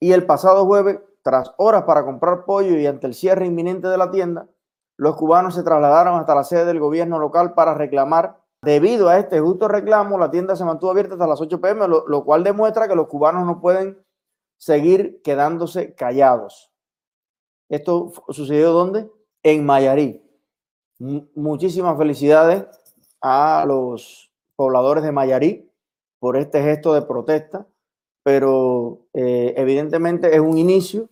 Y el pasado jueves, tras horas para comprar pollo y ante el cierre inminente de la tienda, los cubanos se trasladaron hasta la sede del gobierno local para reclamar. Debido a este justo reclamo, la tienda se mantuvo abierta hasta las 8 pm, lo, cual demuestra que los cubanos no pueden seguir quedándose callados. ¿Esto sucedió dónde? En Mayarí. muchísimas felicidades a los pobladores de Mayarí por este gesto de protesta, pero eh, evidentemente es un inicio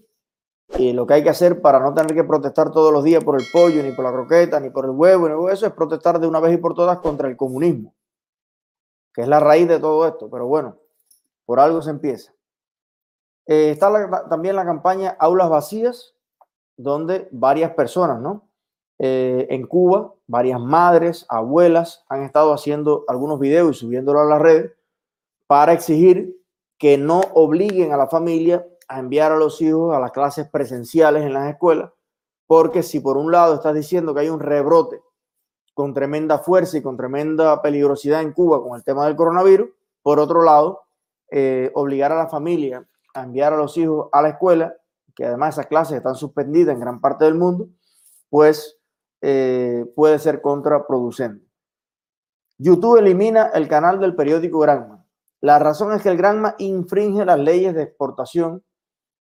y lo que hay que hacer para no tener que protestar todos los días por el pollo, ni por la croqueta, ni por el huevo, eso, es protestar de una vez y por todas contra el comunismo, que es la raíz de todo esto. Pero bueno, por algo se empieza. Eh, está también la campaña Aulas Vacías, donde varias personas, ¿no? Eh, en Cuba, varias madres, abuelas han estado haciendo algunos videos y subiéndolo a las redes para exigir que no obliguen a la familia a enviar a los hijos a las clases presenciales en las escuelas, porque si por un lado estás diciendo que hay un rebrote con tremenda fuerza y con tremenda peligrosidad en Cuba con el tema del coronavirus, por otro lado, eh, obligar a la familia a enviar a los hijos a la escuela, que además esas clases están suspendidas en gran parte del mundo, pues eh, puede ser contraproducente. YouTube elimina el canal del periódico Granma. La razón es que el Granma infringe las leyes de exportación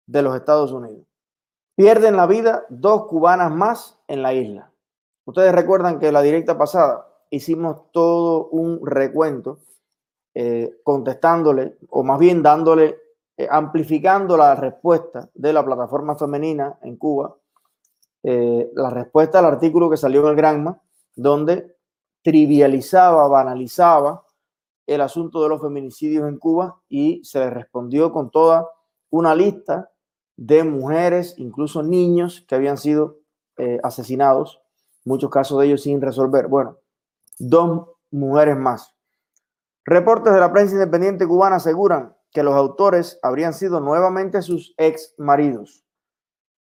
de los Estados Unidos. Pierden la vida dos cubanas más en la isla. Ustedes recuerdan que la directa pasada hicimos todo un recuento eh, contestándole, o más bien dándole eh, amplificando la respuesta de la plataforma femenina en Cuba, eh, la respuesta al artículo que salió en el Granma, donde trivializaba, banalizaba el asunto de los feminicidios en Cuba y se le respondió con toda una lista de mujeres, incluso niños que habían sido eh, asesinados, muchos casos de ellos sin resolver. Bueno, dos mujeres más. Reportes de la prensa independiente cubana aseguran que los autores habrían sido nuevamente sus ex maridos.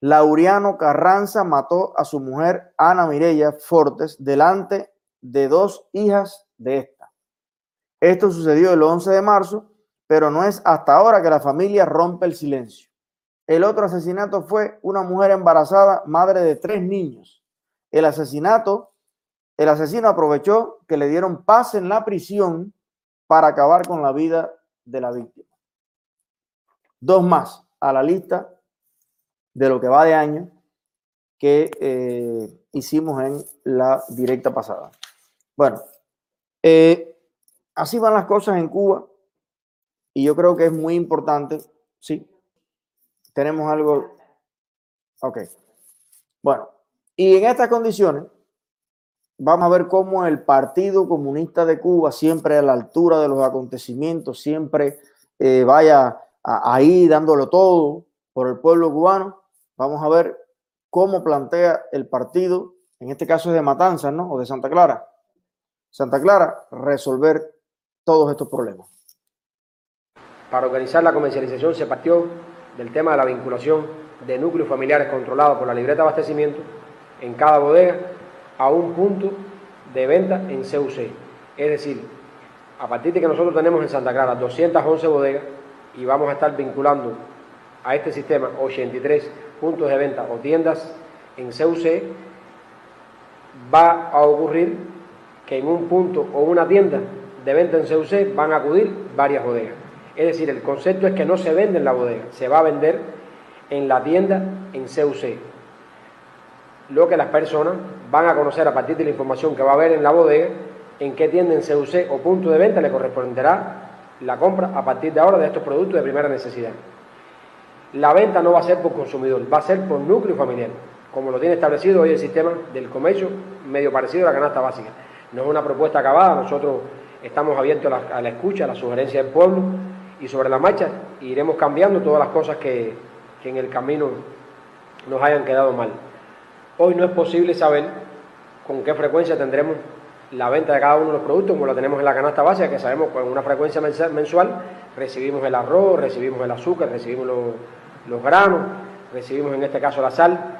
Laureano Carranza mató a su mujer Ana Mirella Fortes delante de dos hijas de esta. Esto sucedió el 11 de marzo, pero no es hasta ahora que la familia rompe el silencio. El otro asesinato fue una mujer embarazada, madre de tres niños. El asesinato, el asesino aprovechó que le dieron paz en la prisión para acabar con la vida de la víctima dos más a la lista de lo que va de año que eh, hicimos en la directa pasada. Bueno, eh, así van las cosas en Cuba y yo creo que es muy importante, sí, tenemos algo, ok, bueno, y en estas condiciones vamos a ver cómo el Partido Comunista de Cuba, siempre a la altura de los acontecimientos, siempre eh, vaya ahí dándolo todo por el pueblo cubano. Vamos a ver cómo plantea el partido, en este caso es de Matanzas, ¿no? O de Santa Clara. Santa Clara, resolver todos estos problemas. Para organizar la comercialización se partió del tema de la vinculación de núcleos familiares controlados por la libreta de abastecimiento en cada bodega a un punto de venta en CUC. Es decir, a partir de que nosotros tenemos en Santa Clara 211 bodegas, y vamos a estar vinculando a este sistema 83 puntos de venta o tiendas en CUC, va a ocurrir que en un punto o una tienda de venta en CUC van a acudir varias bodegas. Es decir, el concepto es que no se vende en la bodega, se va a vender en la tienda en CUC. Lo que las personas van a conocer a partir de la información que va a haber en la bodega, en qué tienda en CUC o punto de venta le corresponderá la compra a partir de ahora de estos productos de primera necesidad. La venta no va a ser por consumidor, va a ser por núcleo familiar, como lo tiene establecido hoy el sistema del comercio, medio parecido a la canasta básica. No es una propuesta acabada, nosotros estamos abiertos a la, escucha, a la sugerencia del pueblo y sobre la marcha iremos cambiando todas las cosas que, en el camino nos hayan quedado mal. Hoy no es posible saber con qué frecuencia tendremos la venta de cada uno de los productos, como lo tenemos en la canasta básica, que sabemos con una frecuencia mensual recibimos el arroz, recibimos el azúcar, recibimos los, granos, recibimos en este caso la sal.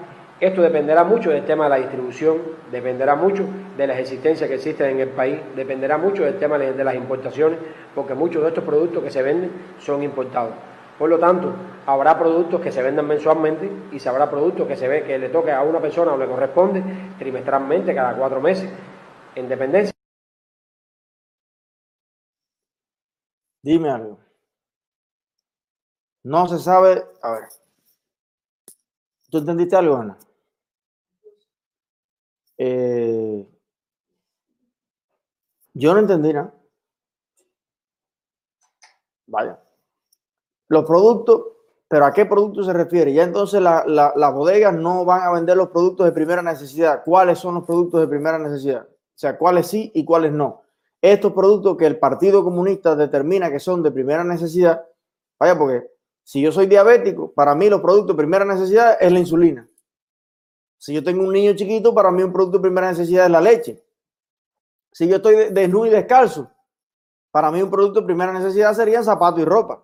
Esto dependerá mucho del tema de la distribución, dependerá mucho de las existencias que existen en el país, dependerá mucho del tema de las importaciones, porque muchos de estos productos que se venden son importados. Por lo tanto, habrá productos que se vendan mensualmente y se habrá productos que se ve que le toque a una persona o le corresponde trimestralmente, cada cuatro meses, en dependencia. Dime algo. No se sabe. A ver. ¿Tú entendiste algo, Ana? Eh, yo no entendí nada. Vaya. Los productos, pero ¿a qué producto se refiere? Ya entonces las bodegas no van a vender los productos de primera necesidad. ¿Cuáles son los productos de primera necesidad? O sea, cuáles sí y cuáles no. Estos productos que el Partido Comunista determina que son de primera necesidad, vaya, porque si yo soy diabético, para mí los productos de primera necesidad es la insulina. Si yo tengo un niño chiquito, para mí un producto de primera necesidad es la leche. Si yo estoy desnudo y descalzo, para mí un producto de primera necesidad sería zapato y ropa.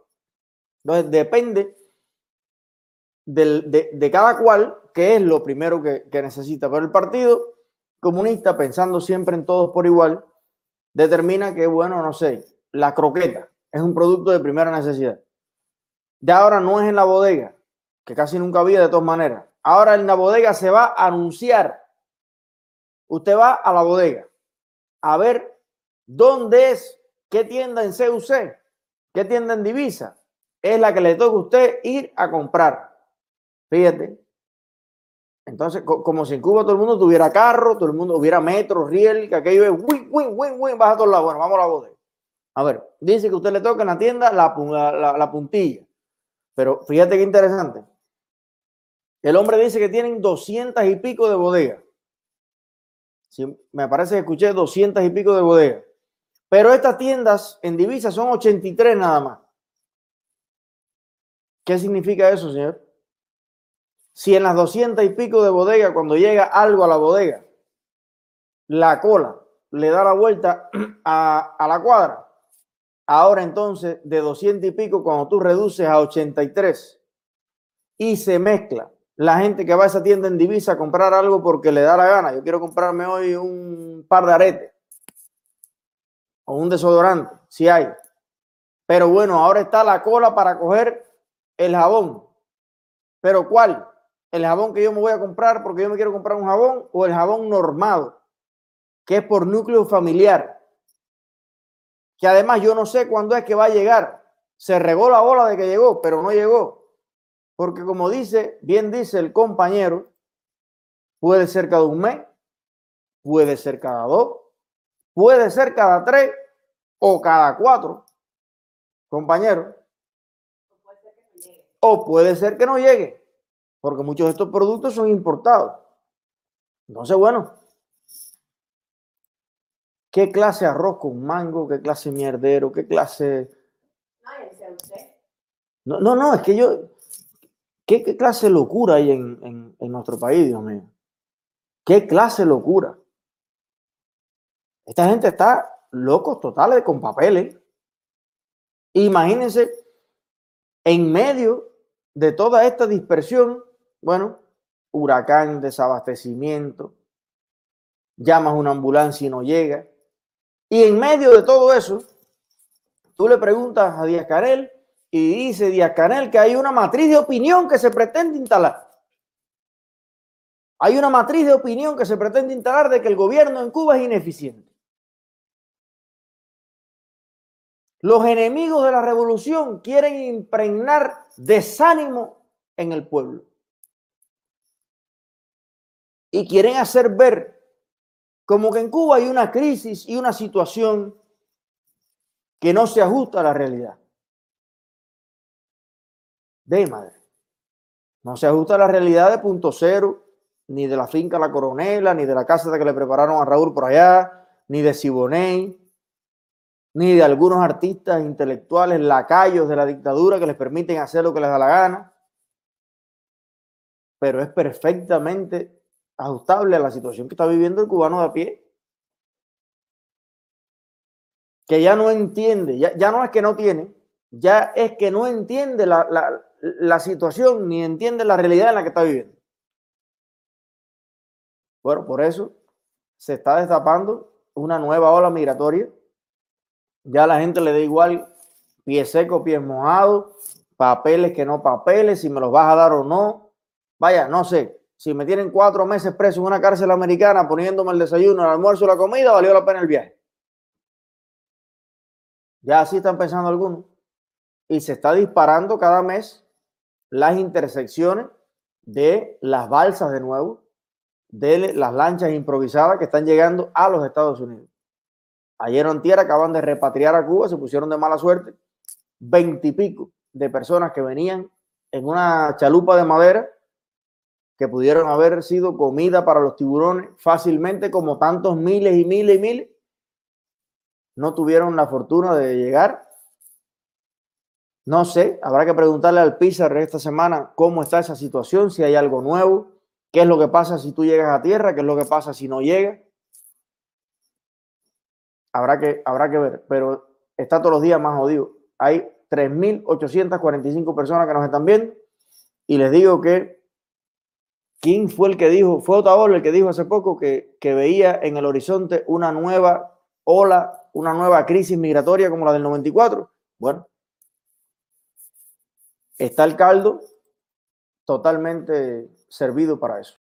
Entonces depende de, cada cual qué es lo primero que, que necesita. Pero el Partido Comunista, pensando siempre en todos por igual, determina que, bueno, no sé, la croqueta es un producto de primera necesidad. Ya ahora no es en la bodega, que casi nunca había de todas maneras. Ahora en la bodega se va a anunciar. Usted va a la bodega a ver dónde es, qué tienda en CUC, qué tienda en divisa es la que le toca a usted ir a comprar. Fíjate. Entonces, como si en Cuba todo el mundo tuviera carro, todo el mundo hubiera metro, riel, que aquello es win, win, win, win, baja a todos lados. Bueno, vamos a la bodega. A ver, dice que usted le toca en la tienda la, la, la puntilla. Pero fíjate qué interesante. El hombre dice que tienen doscientas y pico de bodegas. me parece que escuché doscientas y pico de bodegas. Pero estas tiendas en divisas son 83 nada más. ¿Qué significa eso, señor? Si en las doscientas y pico de bodegas, cuando llega algo a la bodega, la cola le da la vuelta a, a la cuadra, Ahora entonces, de 200 y pico, cuando tú reduces a 83 y se mezcla la gente que va a esa tienda en divisa a comprar algo porque le da la gana. Yo quiero comprarme hoy un par de aretes o un desodorante, si hay. Pero bueno, ahora está la cola para coger el jabón. ¿Pero cuál? ¿El jabón que yo me voy a comprar porque yo me quiero comprar un jabón o el jabón normado, que es por núcleo familiar? que además yo no sé cuándo es que va a llegar. Se regó la bola de que llegó, pero no llegó. Porque como dice, bien dice el compañero, puede ser cada un mes, puede ser cada dos, puede ser cada tres o cada cuatro, compañero. O puede ser que no llegue, porque muchos de estos productos son importados. Entonces, bueno, ¿Qué clase de arroz con mango? ¿Qué clase de mierdero? ¿Qué clase... No, no, no, es que yo... ¿Qué, clase de locura hay en, en, nuestro país, Dios mío? ¿Qué clase de locura? Esta gente está locos totales con papeles. Imagínense, en medio de toda esta dispersión, bueno, huracán, desabastecimiento, llamas una ambulancia y no llega, y en medio de todo eso, tú le preguntas a Díaz Canel y dice Díaz Canel que hay una matriz de opinión que se pretende instalar. Hay una matriz de opinión que se pretende instalar de que el gobierno en Cuba es ineficiente. Los enemigos de la revolución quieren impregnar desánimo en el pueblo. Y quieren hacer ver como que en Cuba hay una crisis y una situación que no se ajusta a la realidad. De madre. No se ajusta a la realidad de punto cero, ni de la finca La Coronela, ni de la casa que le prepararon a Raúl por allá, ni de Siboney, ni de algunos artistas intelectuales lacayos de la dictadura que les permiten hacer lo que les da la gana. Pero es perfectamente ajustable a la situación que está viviendo el cubano de a pie. Que ya no entiende, ya, ya no es que no tiene, ya es que no entiende la, la, la situación ni entiende la realidad en la que está viviendo. Bueno, por eso se está destapando una nueva ola migratoria. Ya la gente le da igual pie seco, pies mojados, papeles que no papeles, si me los vas a dar o no. Vaya, no sé, si me tienen cuatro meses preso en una cárcel americana poniéndome el desayuno, el almuerzo, la comida, valió la pena el viaje. Ya así están pensando algunos. Y se está disparando cada mes las intersecciones de las balsas de nuevo, de las lanchas improvisadas que están llegando a los Estados Unidos. Ayer en tierra acaban de repatriar a Cuba, se pusieron de mala suerte, veintipico de personas que venían en una chalupa de madera que pudieron haber sido comida para los tiburones fácilmente, como tantos miles y miles y miles, no tuvieron la fortuna de llegar. No sé, habrá que preguntarle al Pizarro esta semana cómo está esa situación, si hay algo nuevo, qué es lo que pasa si tú llegas a tierra, qué es lo que pasa si no llegas. Habrá que, habrá que ver, pero está todos los días más jodido. Hay 3.845 personas que nos están viendo y les digo que ¿Quién fue el que dijo? Fue Otaola el que dijo hace poco que, que veía en el horizonte una nueva ola, una nueva crisis migratoria como la del 94. Bueno, está el caldo totalmente servido para eso.